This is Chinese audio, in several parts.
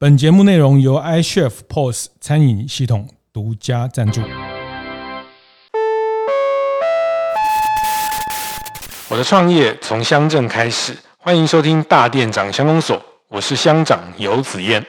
本节目内容由 iChef POS 餐饮系统独家赞助。我的创业从乡镇开始，欢迎收听大店长乡公所，我是乡长游子燕。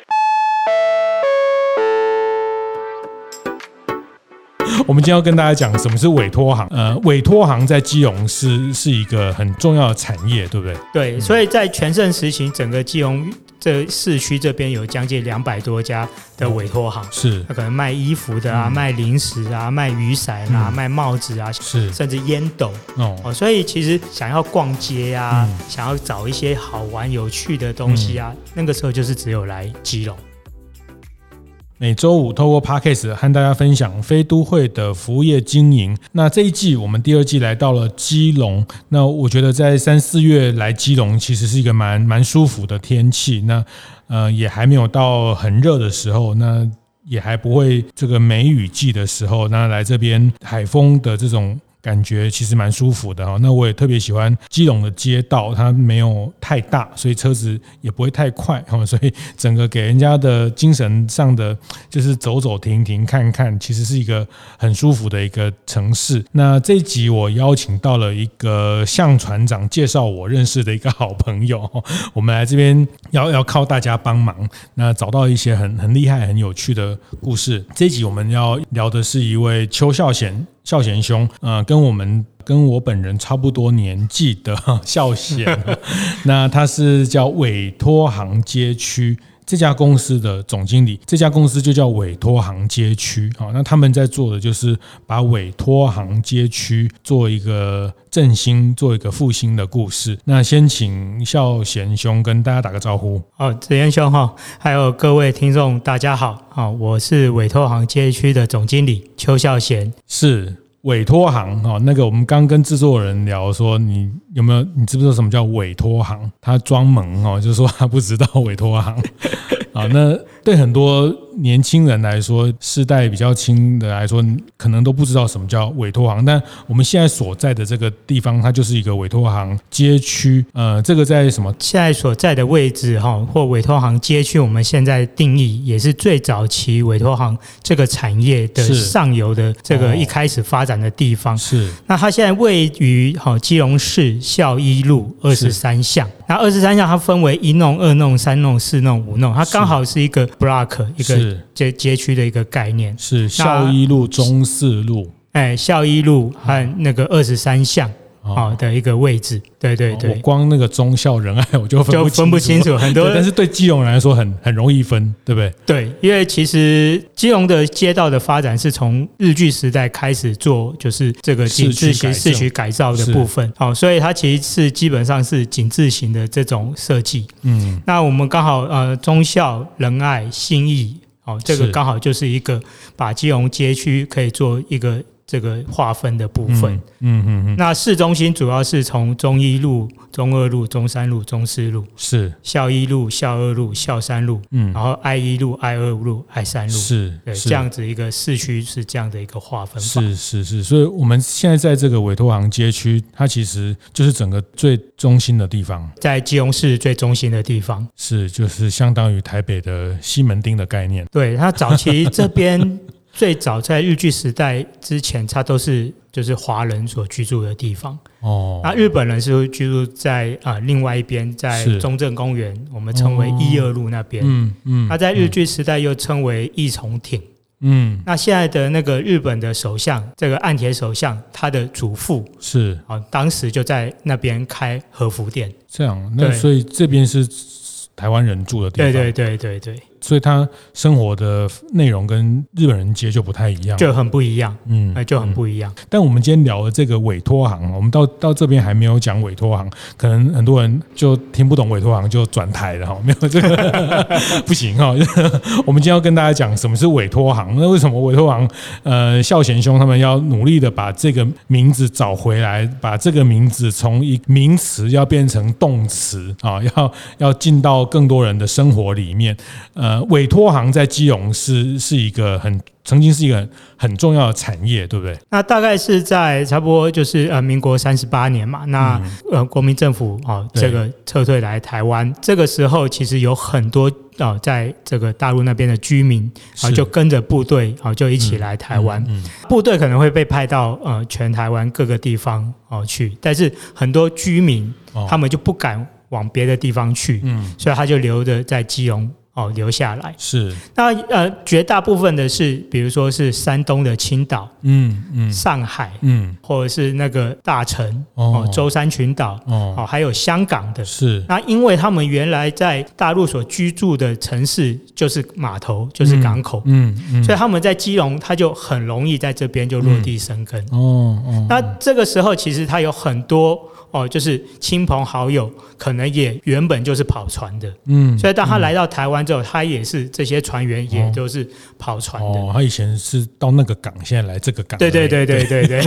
我们今天要跟大家讲什么是委托行。呃，委托行在基隆是是一个很重要的产业，对不对？对，所以在全盛时期，整个基隆这市区这边有将近两百多家的委托行，是，他可能卖衣服的啊，卖零食啊，卖雨伞啊，卖帽子啊，是，甚至烟斗。哦。所以其实想要逛街啊，想要找一些好玩有趣的东西啊，那个时候就是只有来基隆。每周五透过 Podcast 和大家分享非都会的服务业经营。那这一季我们第二季来到了基隆。那我觉得在三四月来基隆其实是一个蛮蛮舒服的天气。那呃也还没有到很热的时候，那也还不会这个梅雨季的时候。那来这边海风的这种。感觉其实蛮舒服的哈，那我也特别喜欢基隆的街道，它没有太大，所以车子也不会太快哈，所以整个给人家的精神上的就是走走停停看看，其实是一个很舒服的一个城市。那这一集我邀请到了一个向船长介绍我认识的一个好朋友，我们来这边要要靠大家帮忙，那找到一些很很厉害、很有趣的故事。这一集我们要聊的是一位邱孝贤。孝贤兄，呃，跟我们跟我本人差不多年纪的 孝贤，那他是叫委托行街区。这家公司的总经理，这家公司就叫委托行街区，好，那他们在做的就是把委托行街区做一个振兴、做一个复兴的故事。那先请孝贤兄跟大家打个招呼。哦，子燕兄哈，还有各位听众，大家好，啊，我是委托行街区的总经理邱孝贤，是。委托行哈，那个我们刚跟制作人聊说，你有没有你知不知道什么叫委托行？他装萌哦，就是说他不知道委托行。啊，那对很多年轻人来说，世代比较轻的来说，可能都不知道什么叫委托行。但我们现在所在的这个地方，它就是一个委托行街区。呃，这个在什么？现在所在的位置哈，或委托行街区，我们现在定义也是最早期委托行这个产业的上游的这个一开始发展的地方。是。那它现在位于好基隆市孝一路二十三巷。那二十三巷它分为一弄、二弄、三弄、四弄、五弄，它刚好是一个 block 一个街街区的一个概念。是孝一路、中四路，哎，孝一路和那个二十三巷。好的一个位置，对对对，我光那个忠孝仁爱 我就分不清楚，就分不清楚很多，但是对基隆人来说很很容易分，对不对？对，因为其实基隆的街道的发展是从日据时代开始做，就是这个井字形市区改造的部分，好，所以它其实是基本上是井字形的这种设计。嗯，那我们刚好呃忠孝仁爱信义，哦，这个刚好就是一个把基隆街区可以做一个。这个划分的部分，嗯嗯嗯，那市中心主要是从中一路、中二路、中三路、中四路，是。校一路、校二路、校三路，嗯，然后爱一路、爱二路、爱三路，是，对，这样子一个市区是这样的一个划分。是是是，所以我们现在在这个委托行街区，它其实就是整个最中心的地方，在基隆市最中心的地方，是就是相当于台北的西门町的概念。对，它早期这边。最早在日据时代之前，它都是就是华人所居住的地方。哦，那日本人是居住在啊另外一边，在中正公园，我们称为一二路那边。嗯嗯，他在日据时代又称为义重町。嗯，那现在的那个日本的首相，这个岸田首相，他的祖父是啊，当时就在那边开和服店。这样，那所以这边是台湾人住的地方。对对对对对。所以他生活的内容跟日本人接就不太一样，就很不一样，嗯，哎就很不一样。嗯、但我们今天聊的这个委托行，我们到到这边还没有讲委托行，可能很多人就听不懂委托行就转台了哈，没有这个 不行哈。我们今天要跟大家讲什么是委托行，那为什么委托行？呃，孝贤兄他们要努力的把这个名字找回来，把这个名字从一名词要变成动词啊，要要进到更多人的生活里面，呃。呃，委托行在基隆是是一个很曾经是一个很，很重要的产业，对不对？那大概是在差不多就是呃民国三十八年嘛，那、嗯、呃国民政府哦这个撤退来台湾，这个时候其实有很多哦在这个大陆那边的居民啊就跟着部队啊就一起来台湾，嗯嗯嗯、部队可能会被派到呃全台湾各个地方哦去，但是很多居民他们就不敢往别的地方去，嗯，所以他就留着在基隆。哦，留下来。是。那呃，绝大部分的是，比如说是山东的青岛，嗯嗯，上海，嗯，或者是那个大城哦，舟山群岛哦，还有香港的，是。那因为他们原来在大陆所居住的城市就是码头，就是港口，嗯嗯，所以他们在基隆，他就很容易在这边就落地生根，哦哦，那这个时候其实他有很多。哦，就是亲朋好友，可能也原本就是跑船的，嗯，所以当他来到台湾之后，他也是这些船员也都是跑船的。哦，他以前是到那个港，现在来这个港。对对对对对 对，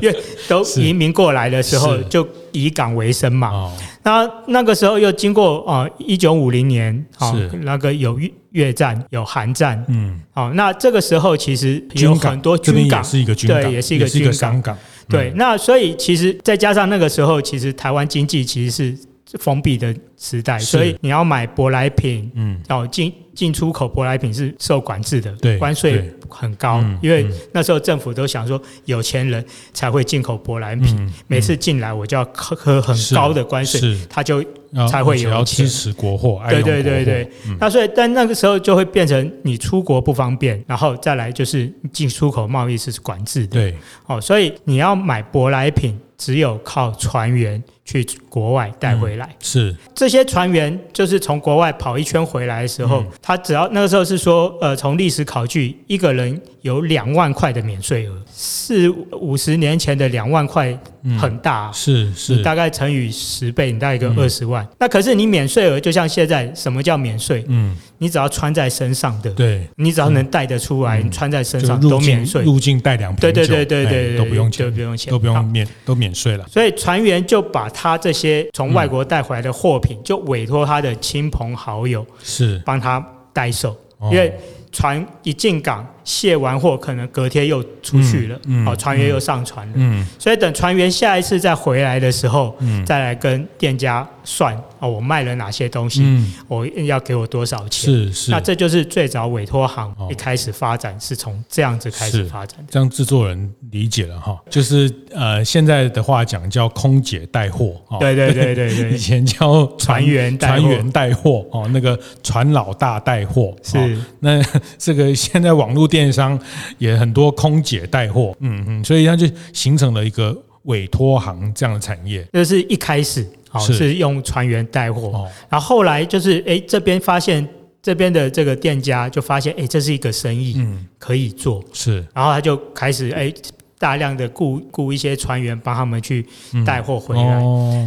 因为都移民过来的时候就以港为生嘛。哦，那那个时候又经过啊，一九五零年，哦，那个有越越战，有韩战，嗯，哦，那这个时候其实有很多军港，是一个军港，对，也是一个军港。对，那所以其实再加上那个时候，其实台湾经济其实是封闭的时代，所以你要买舶来品，嗯，哦，进进出口舶来品是受管制的，对，关税很高，因为那时候政府都想说有钱人才会进口舶来品，每次进来我就要喝很高的关税，他就才会有。要支持国货，对对对对。那所以，但那个时候就会变成你出国不方便，然后再来就是进出口贸易是管制的，对，哦，所以你要买舶来品，只有靠船员去国外带回来。是这些船员就是从国外跑一圈回来的时候，他只要那个时候是说，呃，从历史考据，一个人有两万块的免税额，四五十年前的两万块。很大，是是，你大概乘以十倍，你大概一个二十万。那可是你免税额，就像现在，什么叫免税？嗯，你只要穿在身上的，对，你只要能带得出来，你穿在身上都免税。入境带两对对对对对，都不用钱，都不用钱，都不用免，都免税了。所以船员就把他这些从外国带回来的货品，就委托他的亲朋好友是。帮他代售，因为。船一进港卸完货，可能隔天又出去了，嗯嗯、哦，船员又上船了，嗯、所以等船员下一次再回来的时候，嗯、再来跟店家算哦，我卖了哪些东西，嗯、我要给我多少钱？是是，那这就是最早委托行一开始发展是从这样子开始发展的，这样制作人理解了哈，就是呃现在的话讲叫空姐带货，对对对对对，以前叫船员船员带货哦，那个船老大带货是。那。这个现在网络电商也很多空姐带货，嗯嗯，所以它就形成了一个委托行这样的产业。就是一开始哦是。用船员带货，然后后来就是哎这边发现这边的这个店家就发现哎这是一个生意，嗯，可以做。是，然后他就开始哎大量的雇雇一些船员帮他们去带货回来。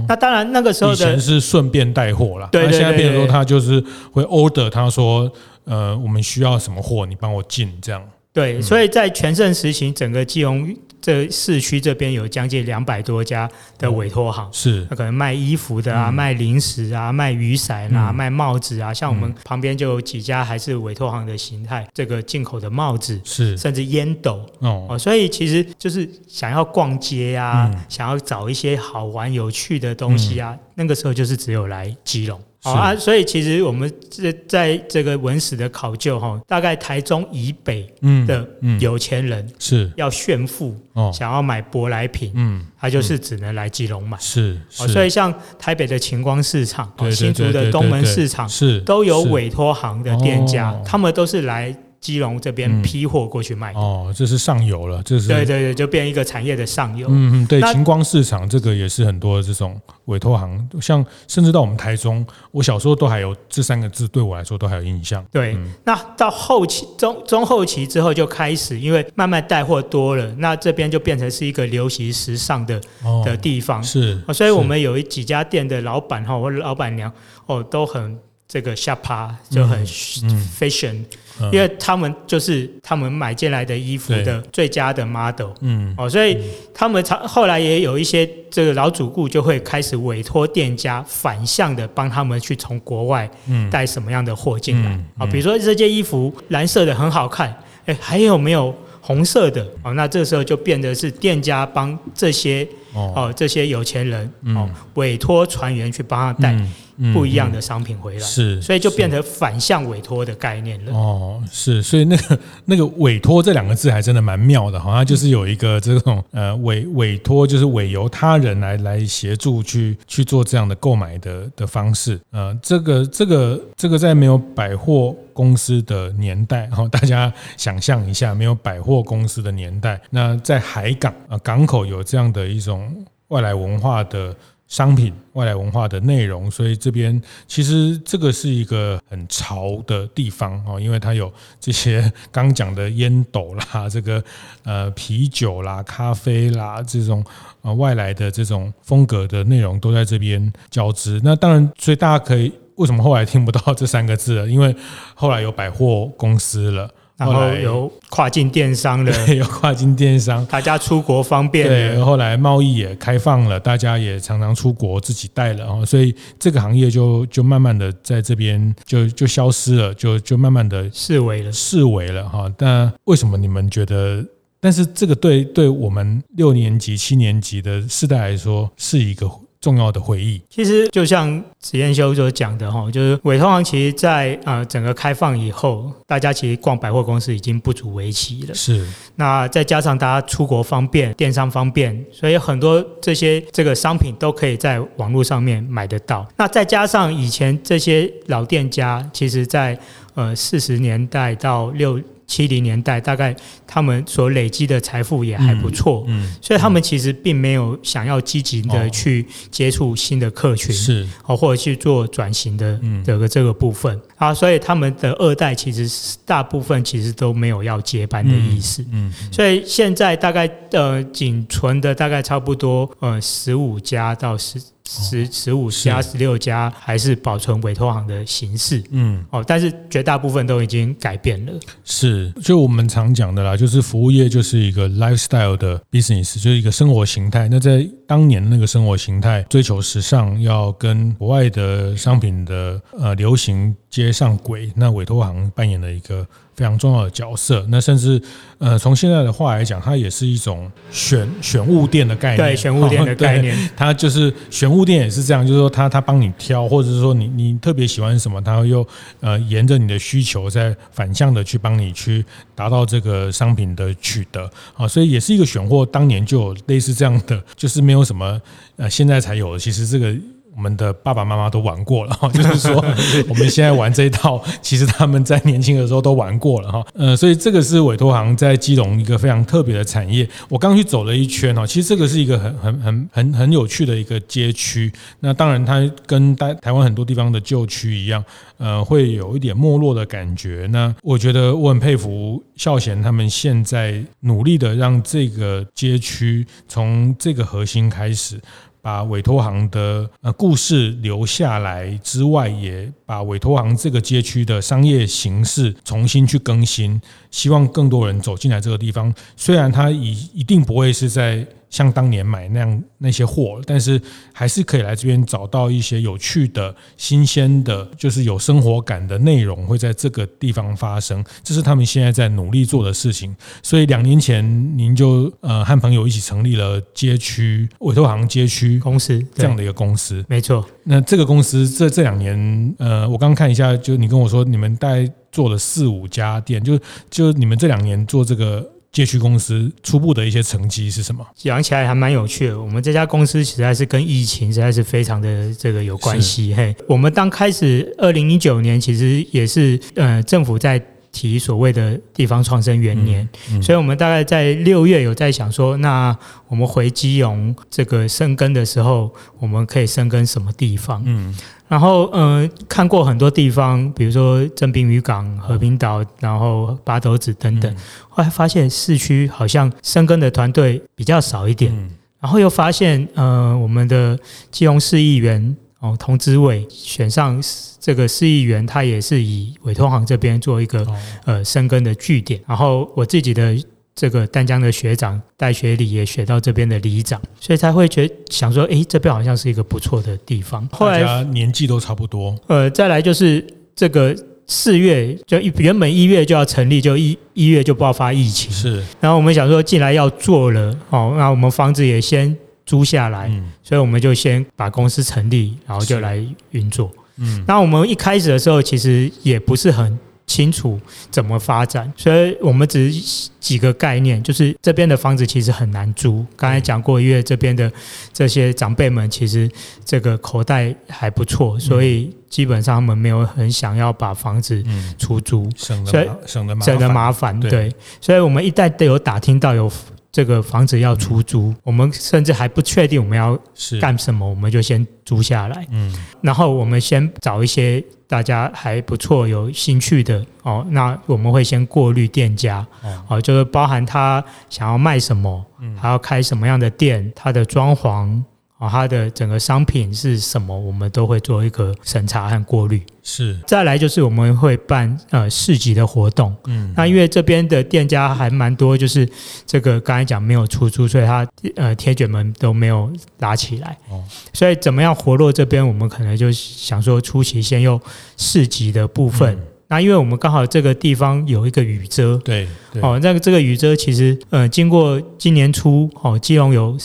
那当然那个时候的以前是顺便带货啦，对对对，现在变成说他就是会 order，他说。呃，我们需要什么货，你帮我进，这样。对，所以在全盛时期，整个基隆这市区这边有将近两百多家的委托行，是，那可能卖衣服的啊，卖零食啊，卖雨伞啊，卖帽子啊，像我们旁边就有几家还是委托行的形态，这个进口的帽子是，甚至烟斗。哦，所以其实就是想要逛街啊，想要找一些好玩有趣的东西啊，那个时候就是只有来基隆。是。啊，所以其实我们这在这个文史的考究哈，大概台中以北的有钱人是。要炫富，想要买舶来品，嗯，他就是只能来基隆买，是，所以像台北的晴光市场、新竹的东门市场是都有委托行的店家，他们都是来。基隆这边批货过去卖哦，这是上游了，这是对对对，就变一个产业的上游。嗯嗯，对，晴光市场这个也是很多这种委托行，像甚至到我们台中，我小时候都还有这三个字，对我来说都还有印象。对，那到后期中中后期之后就开始，因为慢慢带货多了，那这边就变成是一个流行时尚的的地方。是，所以我们有几家店的老板哈或者老板娘哦都很。这个下趴就很 fashion，、嗯嗯、因为他们就是他们买进来的衣服的最佳的 model，嗯，哦，所以他们常后来也有一些这个老主顾就会开始委托店家反向的帮他们去从国外带什么样的货进来，啊、嗯。嗯，比如说这件衣服蓝色的很好看，哎，还有没有红色的？哦，那这时候就变得是店家帮这些哦。这些有钱人哦委托船员去帮他带。嗯不一样的商品回来，是，所以就变成反向委托的概念了。哦，是，所以那个那个委托这两个字还真的蛮妙的，好像就是有一个这种呃委委托，就是委由他人来来协助去去做这样的购买的的方式。呃，这个这个这个在没有百货公司的年代，哈，大家想象一下，没有百货公司的年代，那在海港啊港口有这样的一种外来文化的。商品外来文化的内容，所以这边其实这个是一个很潮的地方哦，因为它有这些刚讲的烟斗啦，这个呃啤酒啦、咖啡啦这种呃外来的这种风格的内容都在这边交织。那当然，所以大家可以为什么后来听不到这三个字了？因为后来有百货公司了。然后有跨境电商的，有跨境电商，大家出国方便。对，后来贸易也开放了，大家也常常出国自己带了哦，所以这个行业就就慢慢的在这边就就消失了，就就慢慢的视为了，视为了哈。但为什么你们觉得？但是这个对对我们六年级、七年级的世代来说是一个。重要的回忆，其实就像子燕修所讲的哈，就是委托行其实在呃整个开放以后，大家其实逛百货公司已经不足为奇了。是，那再加上大家出国方便，电商方便，所以很多这些这个商品都可以在网络上面买得到。那再加上以前这些老店家，其实在呃四十年代到六。七零年代，大概他们所累积的财富也还不错，嗯，嗯，所以他们其实并没有想要积极的去接触新的客群，是。哦，或者去做转型的这个这个部分。啊，所以他们的二代其实大部分其实都没有要接班的意思，嗯，所以现在大概呃仅存的大概差不多呃十五家到十。十十五家、十六家还是保存委托行的形式，嗯，哦，但是绝大部分都已经改变了。是，就我们常讲的啦，就是服务业就是一个 lifestyle 的 business，就是一个生活形态。那在当年那个生活形态，追求时尚，要跟国外的商品的呃流行接上轨，那委托行扮演了一个。非常重要的角色，那甚至呃，从现在的话来讲，它也是一种选选物店的概念。对，选物店的 概念，它就是选物店也是这样，就是说他他帮你挑，或者是说你你特别喜欢什么，他又呃沿着你的需求再反向的去帮你去达到这个商品的取得啊，所以也是一个选货。当年就有类似这样的，就是没有什么呃现在才有的，其实这个。我们的爸爸妈妈都玩过了哈，就是说 我们现在玩这一套，其实他们在年轻的时候都玩过了哈。呃，所以这个是委托行在基隆一个非常特别的产业。我刚去走了一圈哈，其实这个是一个很很很很很有趣的一个街区。那当然，它跟台台湾很多地方的旧区一样，呃，会有一点没落的感觉。那我觉得我很佩服孝贤他们现在努力的让这个街区从这个核心开始。把委托行的呃故事留下来之外，也把委托行这个街区的商业形式重新去更新，希望更多人走进来这个地方。虽然它一一定不会是在。像当年买那样那些货，但是还是可以来这边找到一些有趣的、新鲜的，就是有生活感的内容，会在这个地方发生。这是他们现在在努力做的事情。所以两年前，您就呃和朋友一起成立了街区委托行街区公司这样的一个公司。没错。那这个公司这这两年，呃，我刚刚看一下，就你跟我说，你们大概做了四五家店，就就你们这两年做这个。街区公司初步的一些成绩是什么？讲起来还蛮有趣的。我们这家公司实在是跟疫情实在是非常的这个有关系。嘿，我们刚开始二零一九年其实也是呃政府在提所谓的地方创生元年，嗯嗯，所以我们大概在六月有在想说，那我们回基隆这个生根的时候，我们可以生根什么地方？嗯。然后，嗯、呃，看过很多地方，比如说正滨渔港、和平岛，然后八斗子等等。后来发现市区好像生根的团队比较少一点。然后又发现，呃，我们的基隆市议员哦，童子委选上这个市议员，他也是以委托行这边做一个呃生根的据点。然后我自己的这个丹江的学长戴学礼也选到这边的里长，所以才会觉想说，诶，这边好像是一个不错的地方。后来大家年纪都差不多。呃，再来就是这个四月就一原本一月就要成立，就一一月就爆发疫情。是。然后我们想说，既然要做了，哦，那我们房子也先。租下来，所以我们就先把公司成立，然后就来运作。嗯，那我们一开始的时候其实也不是很清楚怎么发展，所以我们只是几个概念，就是这边的房子其实很难租。刚才讲过，因为这边的这些长辈们其实这个口袋还不错，所以基本上他们没有很想要把房子出租，省得省得麻烦。对，所以我们一旦都有打听到有。这个房子要出租，我们甚至还不确定我们要干什么，我们就先租下来。嗯，然后我们先找一些大家还不错、有兴趣的哦，那我们会先过滤店家哦，就是包含他想要卖什么，还要开什么样的店，他的装潢。啊，它的整个商品是什么，我们都会做一个审查和过滤。是，再来就是我们会办呃市集的活动。嗯，那因为这边的店家还蛮多，就是这个刚才讲没有出租，所以它呃铁卷门都没有拉起来。哦，所以怎么样活络这边，我们可能就想说出席先用市集的部分。嗯、那因为我们刚好这个地方有一个雨遮。对。对哦，那个这个雨遮其实呃经过今年初哦，基隆有。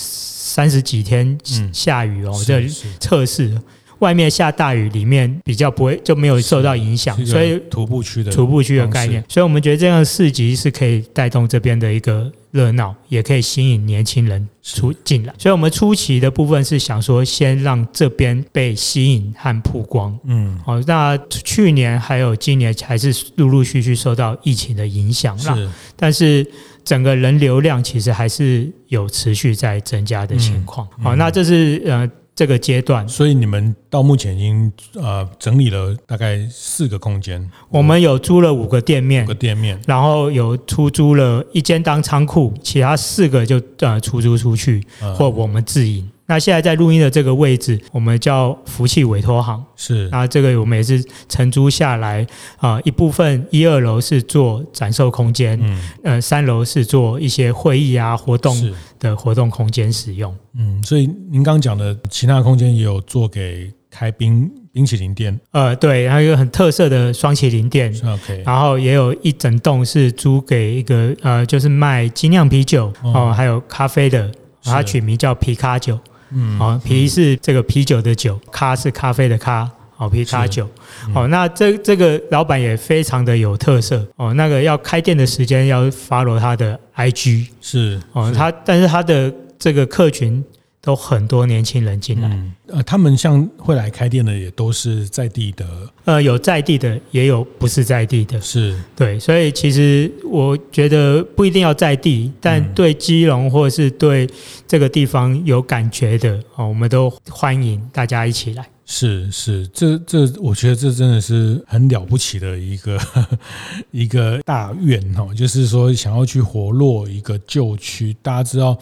三十几天下雨哦，这测试。外面下大雨，里面比较不会就没有受到影响，所以徒步区的徒步区的概念，所以我们觉得这样的市集是可以带动这边的一个热闹，也可以吸引年轻人出进来。所以我们初期的部分是想说，先让这边被吸引和曝光。嗯，好，那去年还有今年还是陆陆续续受到疫情的影响，是，但是。整个人流量其实还是有持续在增加的情况。好，那这是呃这个阶段。所以你们到目前已经呃整理了大概四个空间。我们有租了五个店面，五个店面，然后有出租了一间当仓库，其他四个就呃出租出去，或我们自营。那现在在录音的这个位置，我们叫福气委托行，是。那这个我们也是承租下来啊、呃，一部分一二楼是做展售空间，嗯，呃，三楼是做一些会议啊活动的活动空间使用。嗯，所以您刚讲的其他空间也有做给开冰冰淇淋店，呃，对，还有一个很特色的双淇淋店，OK，然后也有一整栋是租给一个呃，就是卖精酿啤酒哦、呃，还有咖啡的，它取名叫皮卡酒。嗯，好，啤是这个啤酒的酒，咖是咖啡的咖，好，啤咖酒，好，那这这个老板也非常的有特色哦。那个要开店的时间要 follow 他的 IG，是哦，他但是他的这个客群。都很多年轻人进来，嗯，呃，他们像会来开店的也都是在地的，呃，有在地的，也有不是在地的，是。对，所以其实我觉得不一定要在地，但对基隆或者是对这个地方有感觉的，哦，我们都欢迎大家一起来。是是，这这，我觉得这真的是很了不起的一个 一个大愿哦，就是说想要去活络一个旧区。大家知道，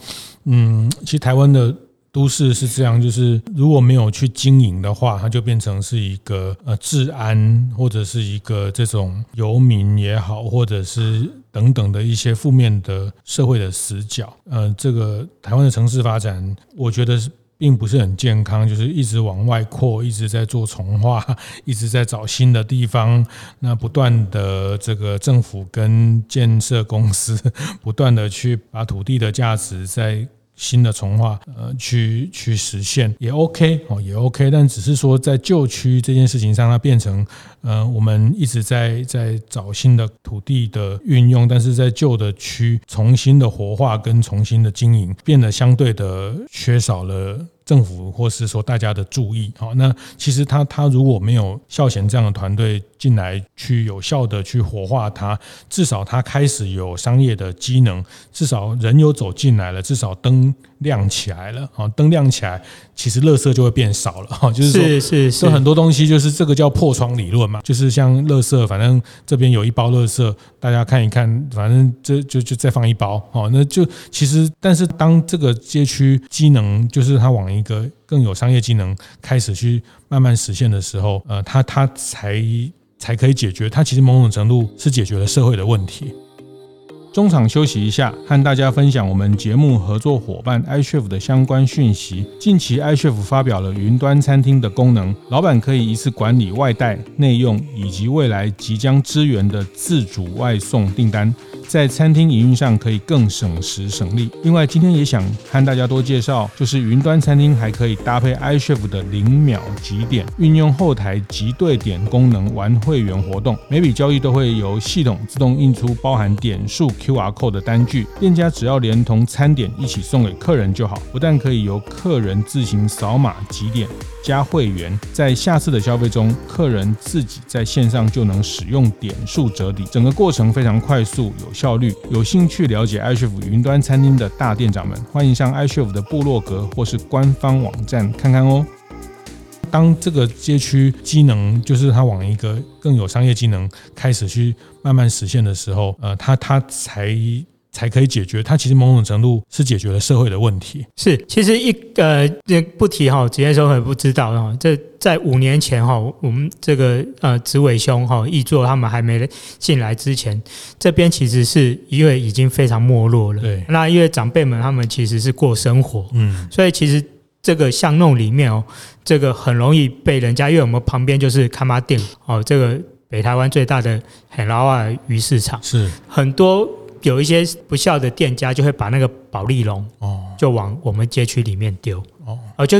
嗯，其实台湾的都市是这样，就是如果没有去经营的话，它就变成是一个呃治安或者是一个这种游民也好，或者是等等的一些负面的社会的死角。呃，这个台湾的城市发展，我觉得是。并不是很健康，就是一直往外扩，一直在做重化，一直在找新的地方。那不断的这个政府跟建设公司，不断的去把土地的价值在。新的从化，呃，去去实现也 OK 哦，也 OK，但只是说在旧区这件事情上，它变成，呃，我们一直在在找新的土地的运用，但是在旧的区重新的活化跟重新的经营，变得相对的缺少了。政府或是说大家的注意，好，那其实他他如果没有孝贤这样的团队进来去有效的去活化它，至少他开始有商业的机能，至少人有走进来了，至少灯亮起来了啊，灯亮起来，其实垃圾就会变少了哈。就是说，是是是，很多东西就是这个叫破窗理论嘛，就是像垃圾，反正这边有一包垃圾，大家看一看，反正这就就再放一包哦，那就其实，但是当这个街区机能就是它往一个更有商业机能开始去慢慢实现的时候，呃，它它才才可以解决，它其实某种程度是解决了社会的问题。中场休息一下，和大家分享我们节目合作伙伴 iChef 的相关讯息。近期 iChef 发表了云端餐厅的功能，老板可以一次管理外带、内用以及未来即将支援的自主外送订单。在餐厅营运上可以更省时省力。另外，今天也想和大家多介绍，就是云端餐厅还可以搭配 iChef 的零秒集点，运用后台集对点功能玩会员活动。每笔交易都会由系统自动印出包含点数 QR code 的单据，店家只要连同餐点一起送给客人就好。不但可以由客人自行扫码集点加会员，在下次的消费中，客人自己在线上就能使用点数折抵，整个过程非常快速有效率，有兴趣了解 iChef 云端餐厅的大店长们，欢迎上 iChef 的部落格或是官方网站看看哦。当这个街区机能就是它往一个更有商业机能开始去慢慢实现的时候，呃，它它才。才可以解决，它其实某种程度是解决了社会的问题。是，其实一呃，这不提哈，职业生会不知道哈。这在五年前哈，我们这个呃，紫伟兄哈，易作他们还没进来之前，这边其实是因为已经非常没落了。对。那因为长辈们他们其实是过生活，嗯，所以其实这个巷弄里面哦，这个很容易被人家，因为我们旁边就是崁仔顶哦，这个北台湾最大的很老啊鱼市场，是。很多。有一些不孝的店家就会把那个保利龙哦，就往我们街区里面丢。哦，就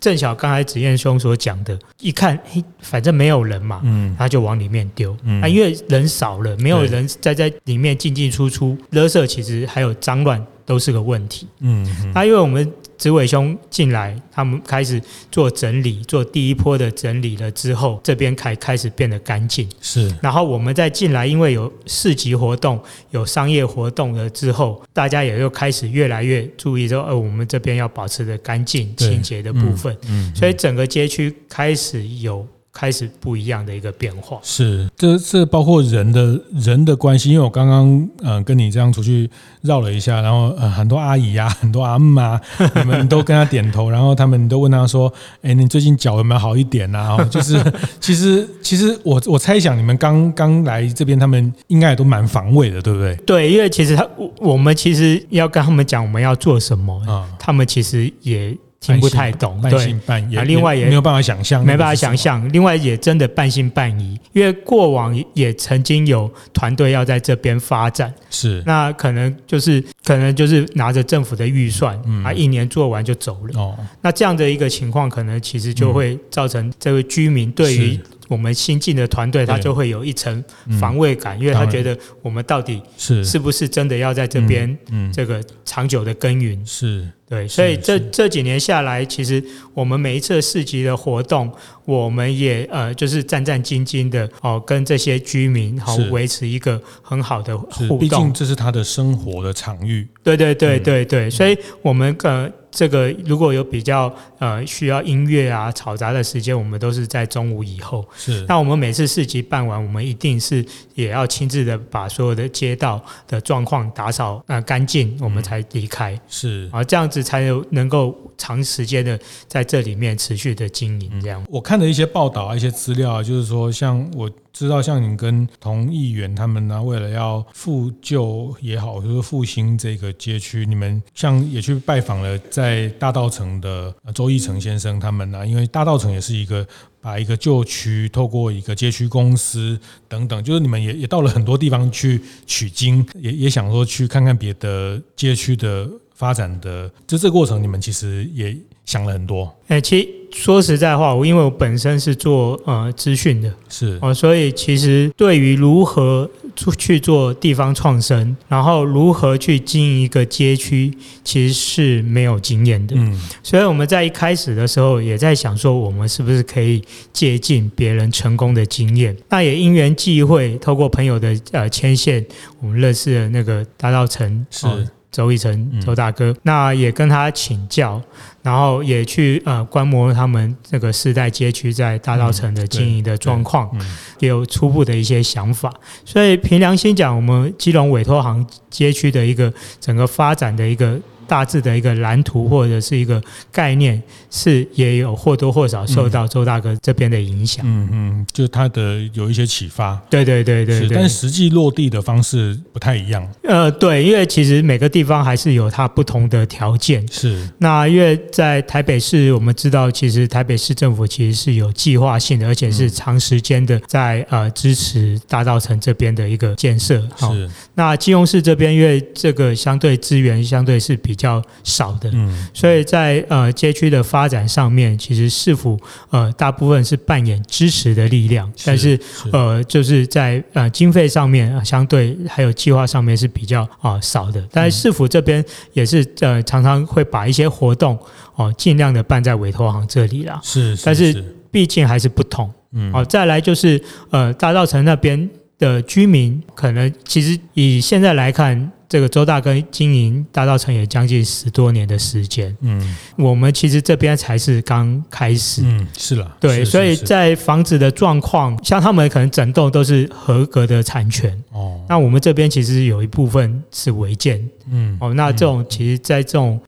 正巧刚才子燕兄所讲的，一看嘿，反正没有人嘛，嗯，他就往里面丢，嗯，啊，因为人少了，没有人在在里面进进出出，垃圾其实还有脏乱都是个问题，嗯，那因为我们。子伟兄进来，他们开始做整理，做第一波的整理了之后，这边才开始变得干净。是，然后我们再进来，因为有市集活动、有商业活动了之后，大家也又开始越来越注意说，呃，我们这边要保持的干净、清洁的部分。嗯，嗯，所以整个街区开始有。开始不一样的一个变化，是这这包括人的人的关系，因为我刚刚呃跟你这样出去绕了一下，然后呃很多阿姨呀、啊，很多阿姆啊，你们都跟他点头，然后他们都问他说：“哎，你最近脚有没有好一点啊？”就是 其实其实我我猜想你们刚刚来这边，他们应该也都蛮防卫的，对不对？对，因为其实他我们其实要跟他们讲我们要做什么，啊，他们其实也。听不太懂，半信半疑。另外也没有办法想象，没办法想象。另外也真的半信半疑，因为过往也曾经有团队要在这边发展，是。那可能就是可能就是拿着政府的预算，啊，一年做完就走了。哦，那这样的一个情况，可能其实就会造成这位居民对于我们新进的团队，他就会有一层防卫感，因为他觉得我们到底是是不是真的要在这边这个长久的耕耘？是。对，所以这这几年下来，其实我们每一次市集的活动，我们也呃，就是战战兢兢的哦，跟这些居民好维持一个很好的互动。毕竟这是他的生活的场域。对对对对对，所以我们呃。这个如果有比较呃需要音乐啊嘈杂的时间，我们都是在中午以后。是。那我们每次市集办完，我们一定是也要亲自的把所有的街道的状况打扫呃干净，我们才离开。是。啊，这样子才有能够长时间的在这里面持续的经营。这样。我看了一些报道啊，一些资料啊，就是说像我。知道像你跟同议员他们呢，为了要复旧也好，就是复兴这个街区，你们像也去拜访了在在大道城的周义成先生他们呢，因为大道城也是一个把一个旧区透过一个街区公司等等，就是你们也也到了很多地方去取经，也也想说去看看别的街区的发展的，就这个过程你们其实也想了很多。哎，其。说实在话，我因为我本身是做呃资讯的，是哦，所以其实对于如何出去做地方创生，然后如何去经营一个街区，其实是没有经验的。嗯，所以我们在一开始的时候也在想说，我们是不是可以借鉴别人成功的经验？那也因缘际会，透过朋友的呃牵线，我们认识了那个大道城是。周一成周大哥，嗯、那也跟他请教，然后也去呃观摩他们这个世代街区在大稻城的经营的状况，嗯嗯、也有初步的一些想法。所以凭良心讲，我们基隆委托行街区的一个整个发展的一个。大致的一个蓝图或者是一个概念，是也有或多或少受到周大哥这边的影响。嗯嗯，就他的有一些启发。对对对对，但实际落地的方式不太一样。呃，对，因为其实每个地方还是有它不同的条件。是。那因为在台北市，我们知道，其实台北市政府其实是有计划性的，而且是长时间的在呃支持大稻城这边的一个建设。是。那基隆市这边，因为这个相对资源相对是比比较少的，嗯，所以在呃街区的发展上面，其实市府呃大部分是扮演支持的力量，但是呃就是在呃经费上面相对还有计划上面是比较啊少的，但是市府这边也是呃常常会把一些活动哦尽量的办在委托行这里啦，是，但是毕竟还是不同，嗯，哦，再来就是呃大稻城那边的居民可能其实以现在来看。这个周大哥经营大稻城也将近十多年的时间，嗯，我们其实这边才是刚开始，嗯，是了，对，是是是，所以在房子的状况，像他们可能整栋都是合格的产权，哦，那我们这边其实有一部分是违建，嗯，哦，那这种其实，在这种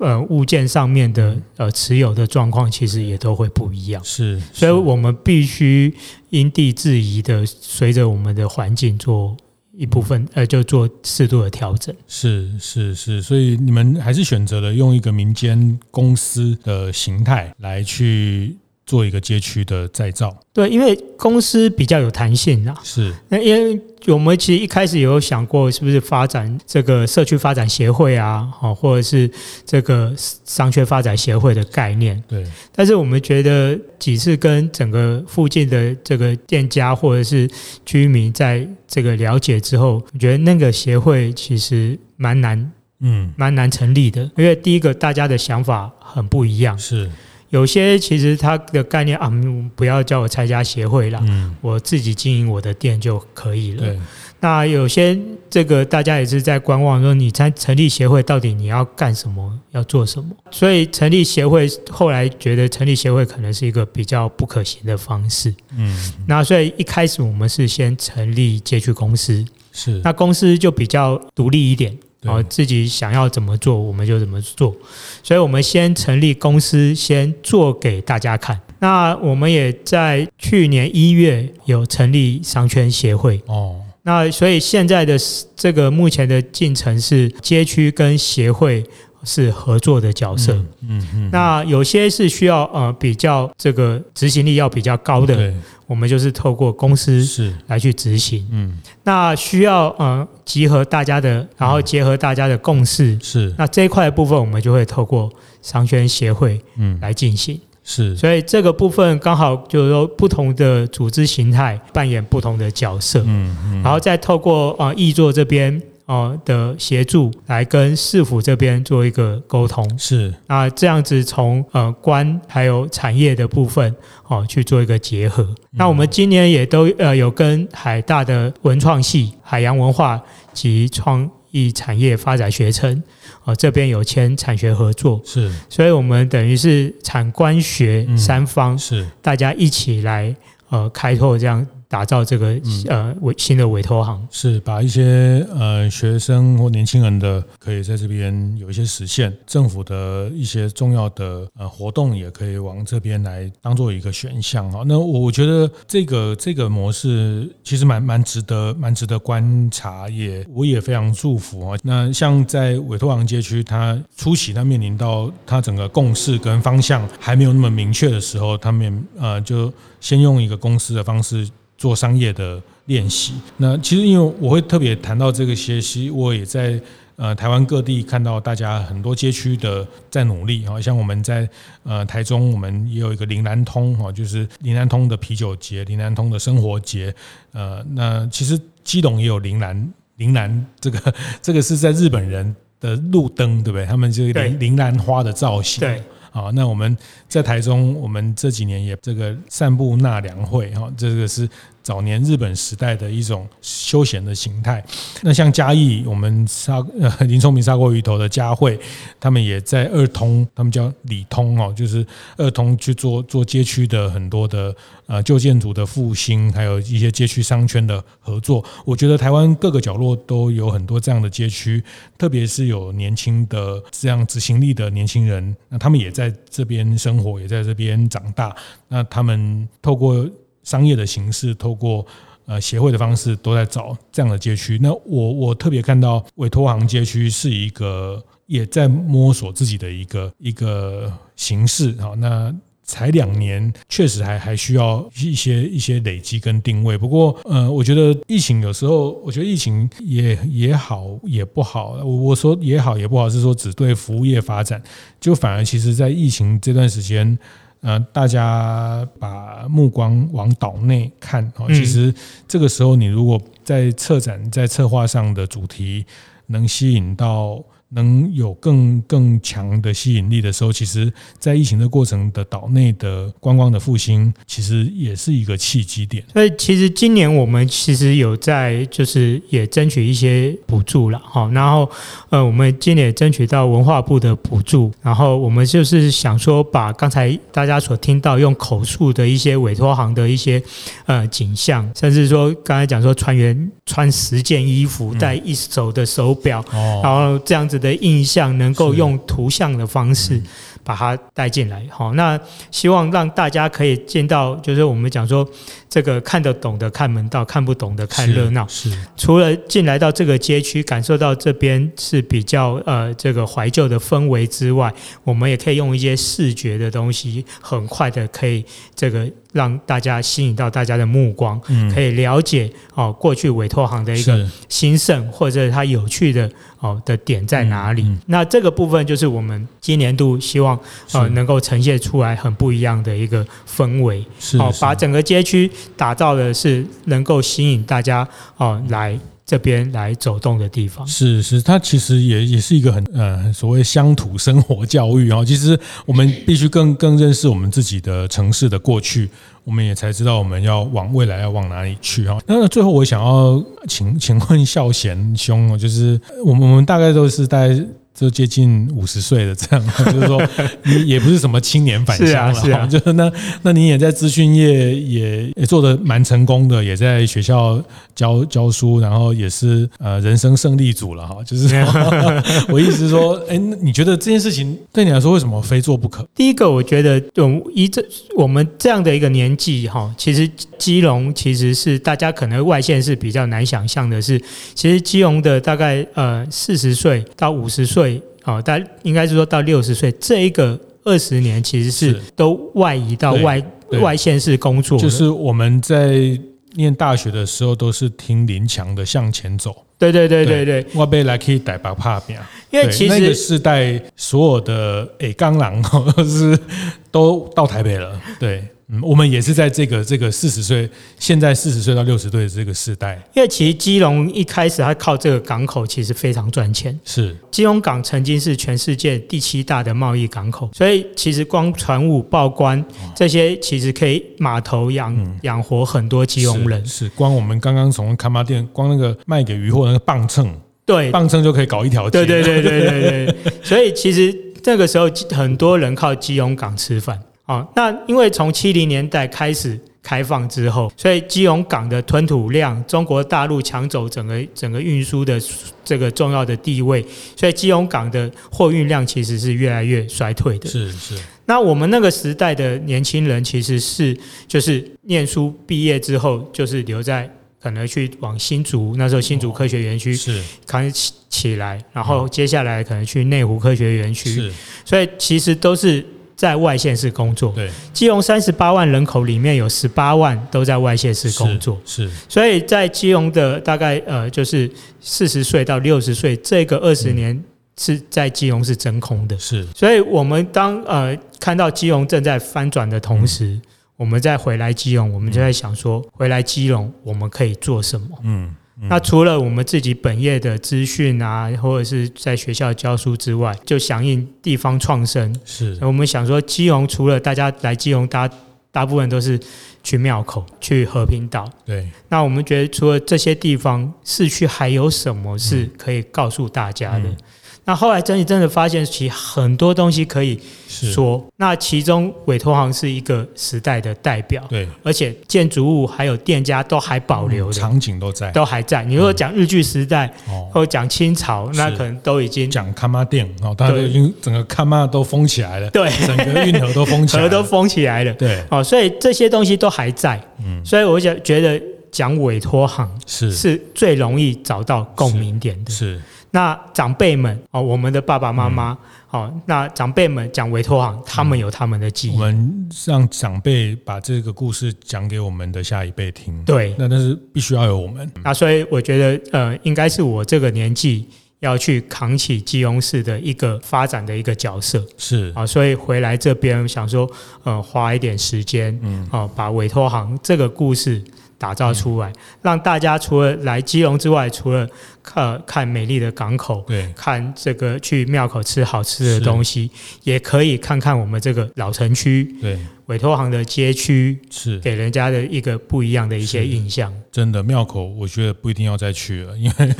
呃物件上面的呃持有的状况，其实也都会不一样，是，所以我们必须因地制宜的，随着我们的环境做。一部分呃，就做适度的调整。是是是，所以你们还是选择了用一个民间公司的形态来去做一个街区的再造。对，因为公司比较有弹性啦。是，那因为我们其实一开始有想过，是不是发展这个社区发展协会啊，好，或者是这个商圈发展协会的概念。对。但是我们觉得几次跟整个附近的这个店家或者是居民在这个了解之后，我觉得那个协会其实蛮难，嗯，蛮难成立的。因为第一个，大家的想法很不一样。是。有些其实它的概念啊，不要叫我参加协会了，嗯、我自己经营我的店就可以了。那有些这个大家也是在观望，说你参成立协会到底你要干什么，要做什么？所以成立协会后来觉得成立协会可能是一个比较不可行的方式。嗯，那所以一开始我们是先成立街区公司，是那公司就比较独立一点。哦，自己想要怎么做，我们就怎么做。所以，我们先成立公司，先做给大家看。那我们也在去年一月有成立商圈协会。哦，那所以现在的这个目前的进程是街区跟协会。是合作的角色，嗯嗯，嗯嗯，那有些是需要呃比较这个执行力要比较高的，我们就是透过公司是来去执行，嗯，那需要呃集合大家的，然后结合大家的共识，是，那这一块的部分我们就会透过商圈协会嗯。来进行，是，所以这个部分刚好就是说不同的组织形态扮演不同的角色，嗯嗯，然后再透过啊易作这边。哦的协助来跟市府这边做一个沟通，是。那，这样子从呃官还有产业的部分哦去做一个结合。嗯、那我们今年也都呃有跟海大的文创系、海洋文化及创意产业发展学程哦这边有签产学合作，是，所以我们等于是产官学三方、嗯、是大家一起来呃开拓这样。打造这个呃委新的委托行，是把一些呃学生或年轻人的可以在这边有一些实现，政府的一些重要的呃活动也可以往这边来当做一个选项哈。那我觉得这个这个模式其实蛮蛮值得蛮值得观察，也我也非常祝福啊。那像在委托行街区，它初期它面临到它整个共识跟方向还没有那么明确的时候，他们呃就先用一个公司的方式。做商业的练习，那其实因为我会特别谈到这个学习，我也在呃台湾各地看到大家很多街区的在努力，好像我们在呃台中，我们也有一个林南通哈，就是林南通的啤酒节、林南通的生活节，呃，那其实基隆也有林南林南 这个这个是在日本人的路灯，对不对？他们就是林林兰花的造型。对。好，那我们在台中，我们这几年也这个散布纳凉会哈，这个是早年日本时代的一种休闲的形态。那像嘉义，我们杀呃林聪明砂锅鱼头的嘉惠，他们也在二通，他们叫里通哦，就是二通去做做街区的很多的呃旧建筑的复兴，还有一些街区商圈的合作。我觉得台湾各个角落都有很多这样的街区，特别是有年轻的这样执行力的年轻人，那他们也在这边生活，也在这边长大。那他们透过商业的形式，透过呃协会的方式，都在找这样的街区。那我我特别看到委托行街区是一个也在摸索自己的一个一个形式。好，那才两年，确实还还需要一些一些累积跟定位。不过呃，我觉得疫情有时候，我觉得疫情也也好也不好。我我说也好也不好，是说只对服务业发展，就反而其实在疫情这段时间。呃，大家把目光往岛内看哦，其实这个时候，你如果在策展、在策划上的主题能吸引到。能有更更强的吸引力的时候，其实，在疫情的过程的岛内的观光的复兴，其实也是一个契机点。所以，其实今年我们其实有在，就是也争取一些补助了，哈。然后，呃，我们今年也争取到文化部的补助，然后我们就是想说，把刚才大家所听到用口述的一些委托行的一些呃景象，甚至说刚才讲说船员穿十件衣服，戴一手的手表，然后这样子。的印象能够用图像的方式把它带进来，好，那希望让大家可以见到，就是我们讲说。这个看得懂的看门道，看不懂的看热闹。是，是除了进来到这个街区，感受到这边是比较呃这个怀旧的氛围之外，我们也可以用一些视觉的东西，很快的可以这个让大家吸引到大家的目光，嗯、可以了解哦过去委托行的一个兴盛，或者它有趣的哦的点在哪里。嗯嗯、那这个部分就是我们今年度希望呃能够呈现出来很不一样的一个氛围，是哦把整个街区。打造的是能够吸引大家哦来这边来走动的地方。是是，它其实也也是一个很呃所谓乡土生活教育哦。其实我们必须更更认识我们自己的城市的过去，我们也才知道我们要往未来要往哪里去啊。那最后我想要请请问孝贤兄，就是我们我们大概都是在。就接近五十岁了这样，就是说你也不是什么青年返乡了，是啊，是啊，就是 那那你也在资讯业也也做的蛮成功的，也在学校教教书，然后也是呃人生胜利组了哈。就是 我意思是说，哎，你觉得这件事情对你来说为什么非做不可？第一个，我觉得用一这我们这样的一个年纪哈，其实基隆其实是大家可能外县是比较难想象的是，其实基隆的大概呃四十岁到五十岁。哦，但应该是说到六十岁这一个二十年，其实是都外移到外外县市工作。就是我们在念大学的时候，都是听林强的《向前走》。对对对对对，我被来可以逮把怕变。因为其实那个世代所有的诶刚狼是都到台北了。对。嗯，我们也是在这个这个四十岁，现在四十岁到六十岁的这个时代。因为其实基隆一开始它靠这个港口，其实非常赚钱。是，基隆港曾经是全世界第七大的贸易港口，所以其实光船务、报关这些，其实可以码头养养活很多基隆人。是，是，光我们刚刚从崁仔店，光那个卖给渔货那个磅秤，对，磅秤就可以搞一条街。对对对对对对。所以其实那个时候很多人靠基隆港吃饭。哦，那因为从七零年代开始开放之后，所以基隆港的吞吐量，中国大陆抢走整个整个运输的这个重要的地位，所以基隆港的货运量其实是越来越衰退的。是是。那我们那个时代的年轻人其实是就是念书毕业之后，就是留在可能去往新竹，那时候新竹科学园区是扛起起来，然后接下来可能去内湖科学园区。是。所以其实都是。在外县市工作，对，基隆三十八万人口里面有十八万都在外县市工作，是，所以在基隆的大概呃就是四十岁到六十岁这个二十年是在基隆是真空的，是，所以我们当呃看到基隆正在翻转的同时，我们再回来基隆，我们就在想说，回来基隆我们可以做什么？嗯。那除了我们自己本业的资讯啊，或者是在学校教书之外，就响应地方创生。是，我们想说，基隆除了大家来基隆大大部分都是去庙口、去和平岛。对，那我们觉得除了这些地方，市区还有什么是可以告诉大家的？嗯嗯那后来真的真的发现，其实很多东西可以说。那其中委托行是一个时代的代表，对，而且建筑物还有店家都还保留的，场景都在，都还在。你如果讲日据时代，或讲清朝，那可能都已经讲崁仔顶哦，大家都已经整个崁仔都封起来了，对，整个运河都封起来，河都封起来了，对，哦，所以这些东西都还在，嗯，所以我就觉得讲委托行是。是最容易找到共鸣点的，是。那长辈们哦，我们的爸爸妈妈哦，那长辈们讲委托行，他们有他们的记忆。我们让长辈把这个故事讲给我们的下一辈听。对，那但是必须要有我们。那所以我觉得，呃，应该是我这个年纪要去扛起基隆市的一个发展的一个角色。是啊，所以回来这边想说，呃，花一点时间，嗯，哦，把委托行这个故事。打造出来，让大家除了来基隆之外，除了看看美丽的港口，对，看这个去庙口吃好吃的东西，也可以看看我们这个老城区，对，委托行的街区，是给人家的一个不一样的一些印象。真的庙口，我觉得不一定要再去了，因为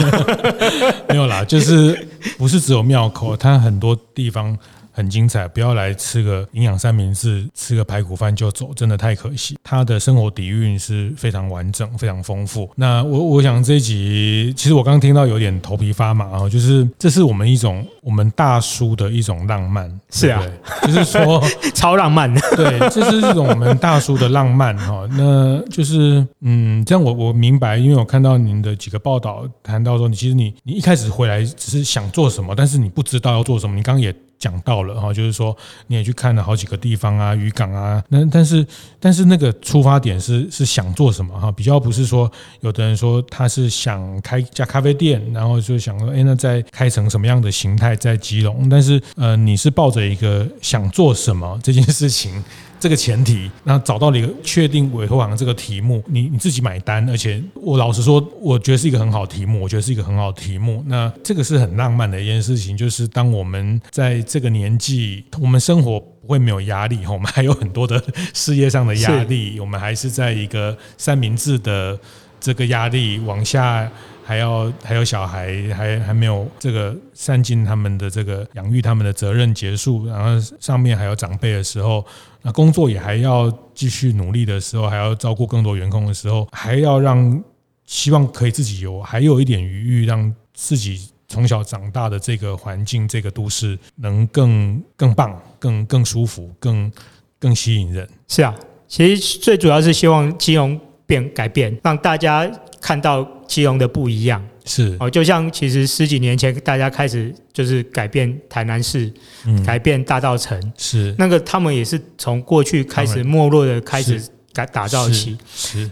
没有啦，就是不是只有庙口，它很多地方。很精彩，不要来吃个营养三明治，吃个排骨饭就走，真的太可惜。它的生活底蕴是非常完整、非常丰富。那我我想这一集，其实我刚刚听到有点头皮发麻啊，就是这是我们一种我们大叔的一种浪漫，是啊，就是说 超浪漫的，对，这是一种我们大叔的浪漫哈。那就是嗯，这样我我明白，因为我看到您的几个报道谈到说，你其实你你一开始回来只是想做什么，但是你不知道要做什么。你刚刚也。讲到了哈，就是说你也去看了好几个地方啊，渔港啊，那但是但是那个出发点是是想做什么哈？比较不是说有的人说他是想开家咖啡店，然后就想说，哎，那再开成什么样的形态在基隆？但是呃，你是抱着一个想做什么这件事情。这个前提，那找到了一个确定委托行这个题目，你你自己买单，而且我老实说，我觉得是一个很好题目，我觉得是一个很好的题目。那这个是很浪漫的一件事情，就是当我们在这个年纪，我们生活不会没有压力，我们还有很多的事业上的压力，我们还是在一个三明治的这个压力往下。还要还有小孩，还还没有这个善尽他们的这个养育他们的责任结束，然后上面还有长辈的时候，那工作也还要继续努力的时候，还要照顾更多员工的时候，还要让希望可以自己有还有一点余裕，让自己从小长大的这个环境、这个都市能更更棒、更更舒服、更更吸引人。是啊，其实最主要是希望金融变改变，让大家。看到基隆的不一样。是。哦，就像其实十几年前大家开始就是改变台南市，嗯，改变大稻城是。那个他们也是从过去开始没落的开始改打造起。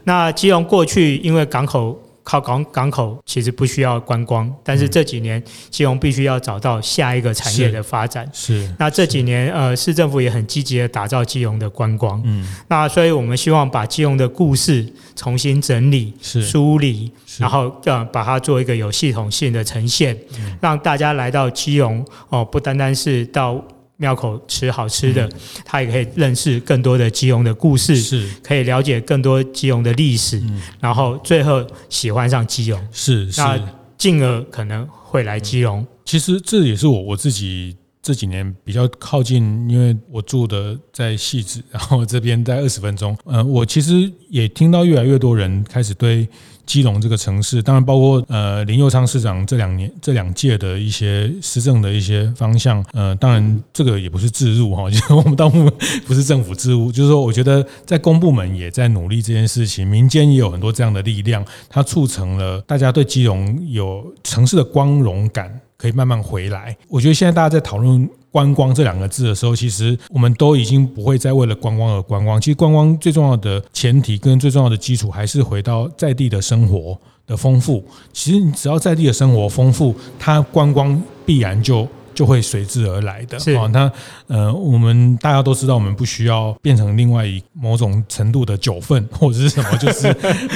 那基隆过去因为港口。靠港港口其实不需要观光，但是这几年基隆必须要找到下一个产业的发展。是，是那这几年呃市政府也很积极的打造基隆的观光。嗯，那所以我们希望把基隆的故事重新整理、梳理，然后呃把它做一个有系统性的呈现，让大家来到基隆哦，不单单是到。庙口吃好吃的，他也可以认识更多的基隆的故事，是可以了解更多基隆的历史，然后最后喜欢上基隆，是那进而可能会来基隆。其实这也是我我自己这几年比较靠近，因为我住的在汐止，然后这边在二十分钟。嗯，我其实也听到越来越多人开始对。基隆这个城市，当然包括呃林佑昌市长这两年这两届的一些施政的一些方向，呃，当然这个也不是置入哈，就是我们当部不是政府置入，就是说我觉得在公部门也在努力这件事情，民间也有很多这样的力量，它促成了大家对基隆有城市的光荣感可以慢慢回来。我觉得现在大家在讨论。观光这两个字的时候，其实我们都已经不会再为了观光而观光。其实观光最重要的前提跟最重要的基础，还是回到在地的生活的丰富。其实你只要在地的生活丰富，它观光必然就。就会随之而来的。是啊，那呃，我们大家都知道，我们不需要变成另外一某种程度的九份 或者是什么，就是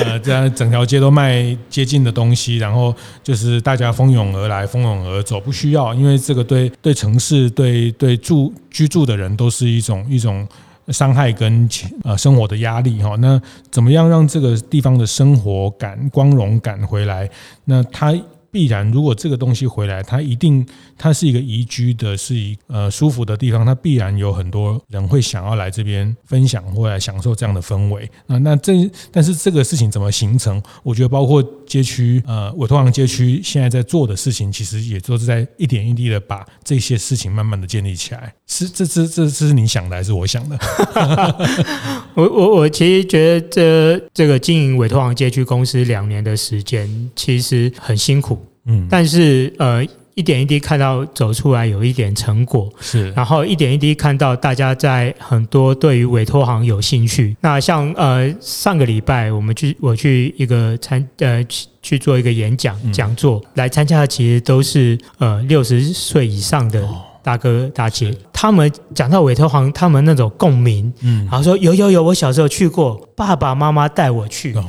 呃，在整条街都卖接近的东西，然后就是大家蜂拥而来，蜂拥而走，不需要，因为这个对对城市对对住居住的人都是一种一种。伤害跟呃生活的压力哈。那怎么样让这个地方的生活感、光荣感回来？那它。必然，如果这个东西回来，它一定它是一个宜居的，是一呃舒服的地方，它必然有很多人会想要来这边分享或来享受这样的氛围啊。那这但是这个事情怎么形成？我觉得包括街区呃委托行街区现在在做的事情，其实也都是在一点一滴的把这些事情慢慢的建立起来。是这这这这是你想的还是我想的？我我我其实觉得这这个经营委托行街区公司两年的时间，其实很辛苦。嗯，但是呃，一点一滴看到走出来有一点成果，是，然后一点一滴看到大家在很多对于委托行有兴趣。那像呃上个礼拜我们去我去一个参呃去去做一个演讲讲座，来参加的其实都是呃六十岁以上的大哥大姐，他们讲到委托行，他们那种共鸣，嗯，然后说有有有，我小时候去过，爸爸妈妈带我去。哦，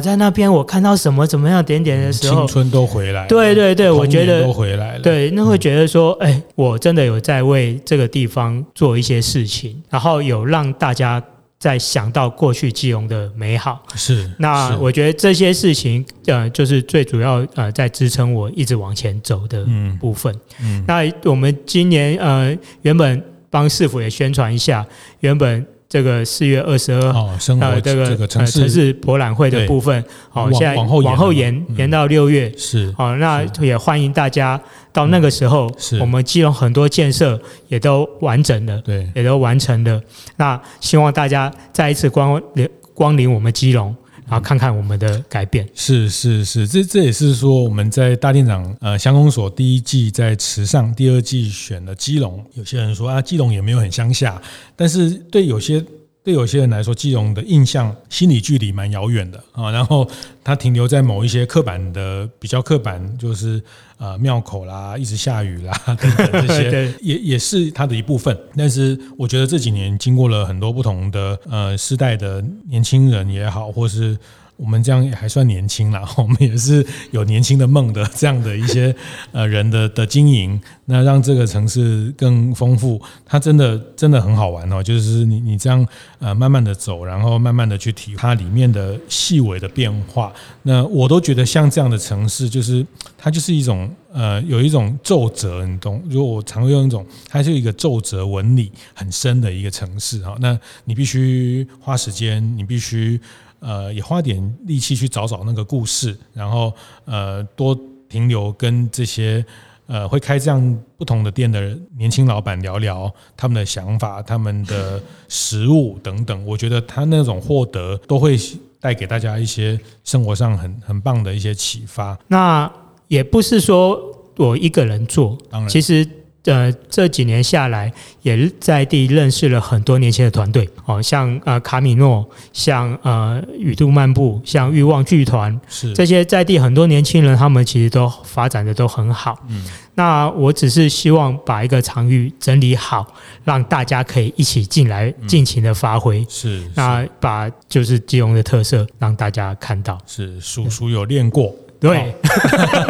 在那边我看到什么怎么样点点的时候，青春都回来了。对对对，我觉得都回来了。对，那会觉得说，哎，我真的有在为这个地方做一些事情，然后有让大家在想到过去基隆的美好。是。那我觉得这些事情，呃，就是最主要呃，在支撑我一直往前走的部分。嗯。那我们今年呃，原本帮市府也宣传一下，原本。这个四月二十二号，呃，这个城市博览会的部分，好，现在往后延延到六月，是，好，那也欢迎大家到那个时候，我们基隆很多建设也都完整的，对，也都完成了，那希望大家再一次光临光临我们基隆。然后看看我们的改变，是是是，这这也是说我们在大店长呃乡公所第一季在池上，第二季选了基隆。有些人说啊，基隆也没有很乡下，但是对有些。对有些人来说，基隆的印象心理距离蛮遥远的啊，然后它停留在某一些刻板的比较刻板，就是呃庙口啦，一直下雨啦等等这些，也也是它的一部分。但是我觉得这几年经过了很多不同的呃时代的年轻人也好，或是。我们这样也还算年轻啦，我们也是有年轻的梦的这样的一些 呃人的的经营，那让这个城市更丰富，它真的真的很好玩哦。就是你你这样呃慢慢的走，然后慢慢的去体它里面的细微的变化，那我都觉得像这样的城市，就是它就是一种呃有一种皱褶，你懂？如果我常用一种，它是一个皱褶纹理很深的一个城市哈。那你必须花时间，你必须。呃，也花点力气去找找那个故事，然后呃，多停留跟这些呃会开这样不同的店的年轻老板聊聊他们的想法、他们的食物等等。我觉得他那种获得都会带给大家一些生活上很很棒的一些启发。那也不是说我一个人做，当然，其实。呃，这几年下来，也在地认识了很多年轻的团队，哦，像呃卡米诺，像呃雨度漫步，像欲望剧团，是这些在地很多年轻人，他们其实都发展的都很好。嗯，那我只是希望把一个场域整理好，让大家可以一起进来尽情的发挥。是，那把就是基隆的特色让大家看到。是，叔叔有练过。对，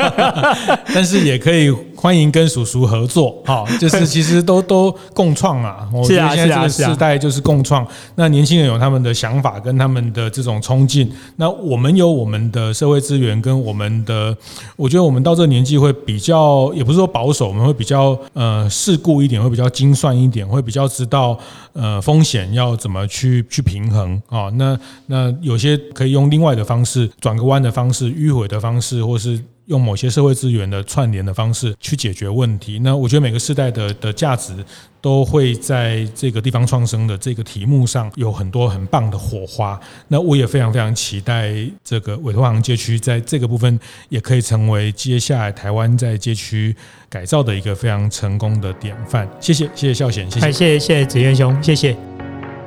但是也可以欢迎跟叔叔合作，哈，就是其实都都共创啊。我觉得现在这个时代就是共创。那年轻人有他们的想法跟他们的这种冲劲，那我们有我们的社会资源跟我们的，我觉得我们到这个年纪会比较，也不是说保守，我们会比较呃世故一点，会比较精算一点，会比较知道呃风险要怎么去去平衡啊。那那有些可以用另外的方式，转个弯的方式，迂回的方式。或是用某些社会资源的串联的方式去解决问题。那我觉得每个世代的的价值都会在这个地方创生的这个题目上有很多很棒的火花。那我也非常非常期待这个委托行街区在这个部分也可以成为接下来台湾在街区改造的一个非常成功的典范。谢谢，谢谢孝贤，谢谢，谢谢，子渊兄，谢谢。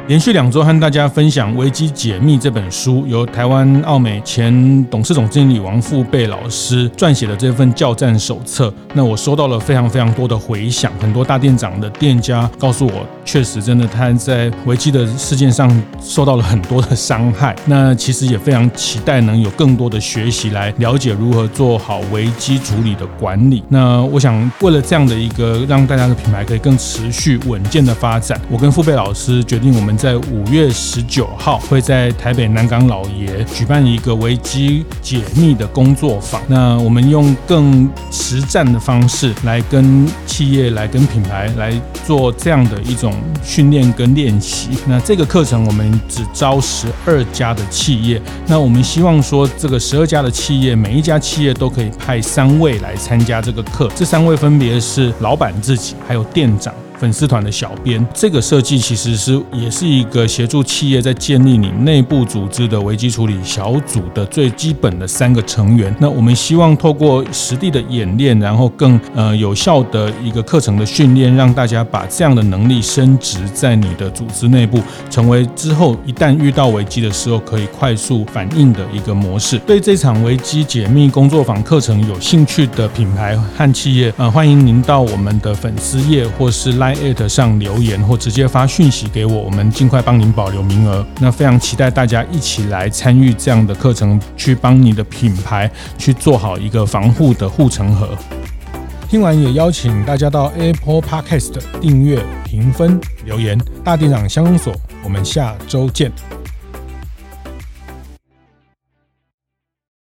连续两周和大家分享《危机解密》这本书，由台湾奥美前董事总经理王富贝老师撰写的这份教战手册。那我收到了非常非常多的回响，很多大店长的店家告诉我，确实真的他在危机的事件上受到了很多的伤害。那其实也非常期待能有更多的学习来了解如何做好危机处理的管理。那我想为了这样的一个让大家的品牌可以更持续稳健的发展，我跟富贝老师决定我们。们在五月十九号会在台北南港老爷举办一个危机解密的工作坊。那我们用更实战的方式来跟企业、来跟品牌来做这样的一种训练跟练习。那这个课程我们只招十二家的企业。那我们希望说，这个十二家的企业，每一家企业都可以派三位来参加这个课。这三位分别是老板自己，还有店长。粉丝团的小编，这个设计其实是也是一个协助企业在建立你内部组织的危机处理小组的最基本的三个成员。那我们希望透过实地的演练，然后更呃有效的一个课程的训练，让大家把这样的能力升值在你的组织内部，成为之后一旦遇到危机的时候可以快速反应的一个模式。对这场危机解密工作坊课程有兴趣的品牌和企业，呃，欢迎您到我们的粉丝页或是来。上留言或直接发讯息给我，我们尽快帮您保留名额。那非常期待大家一起来参与这样的课程，去帮你的品牌去做好一个防护的护城河。听完也邀请大家到 Apple Podcast 订阅、评分、留言。大店长相公所，我们下周见。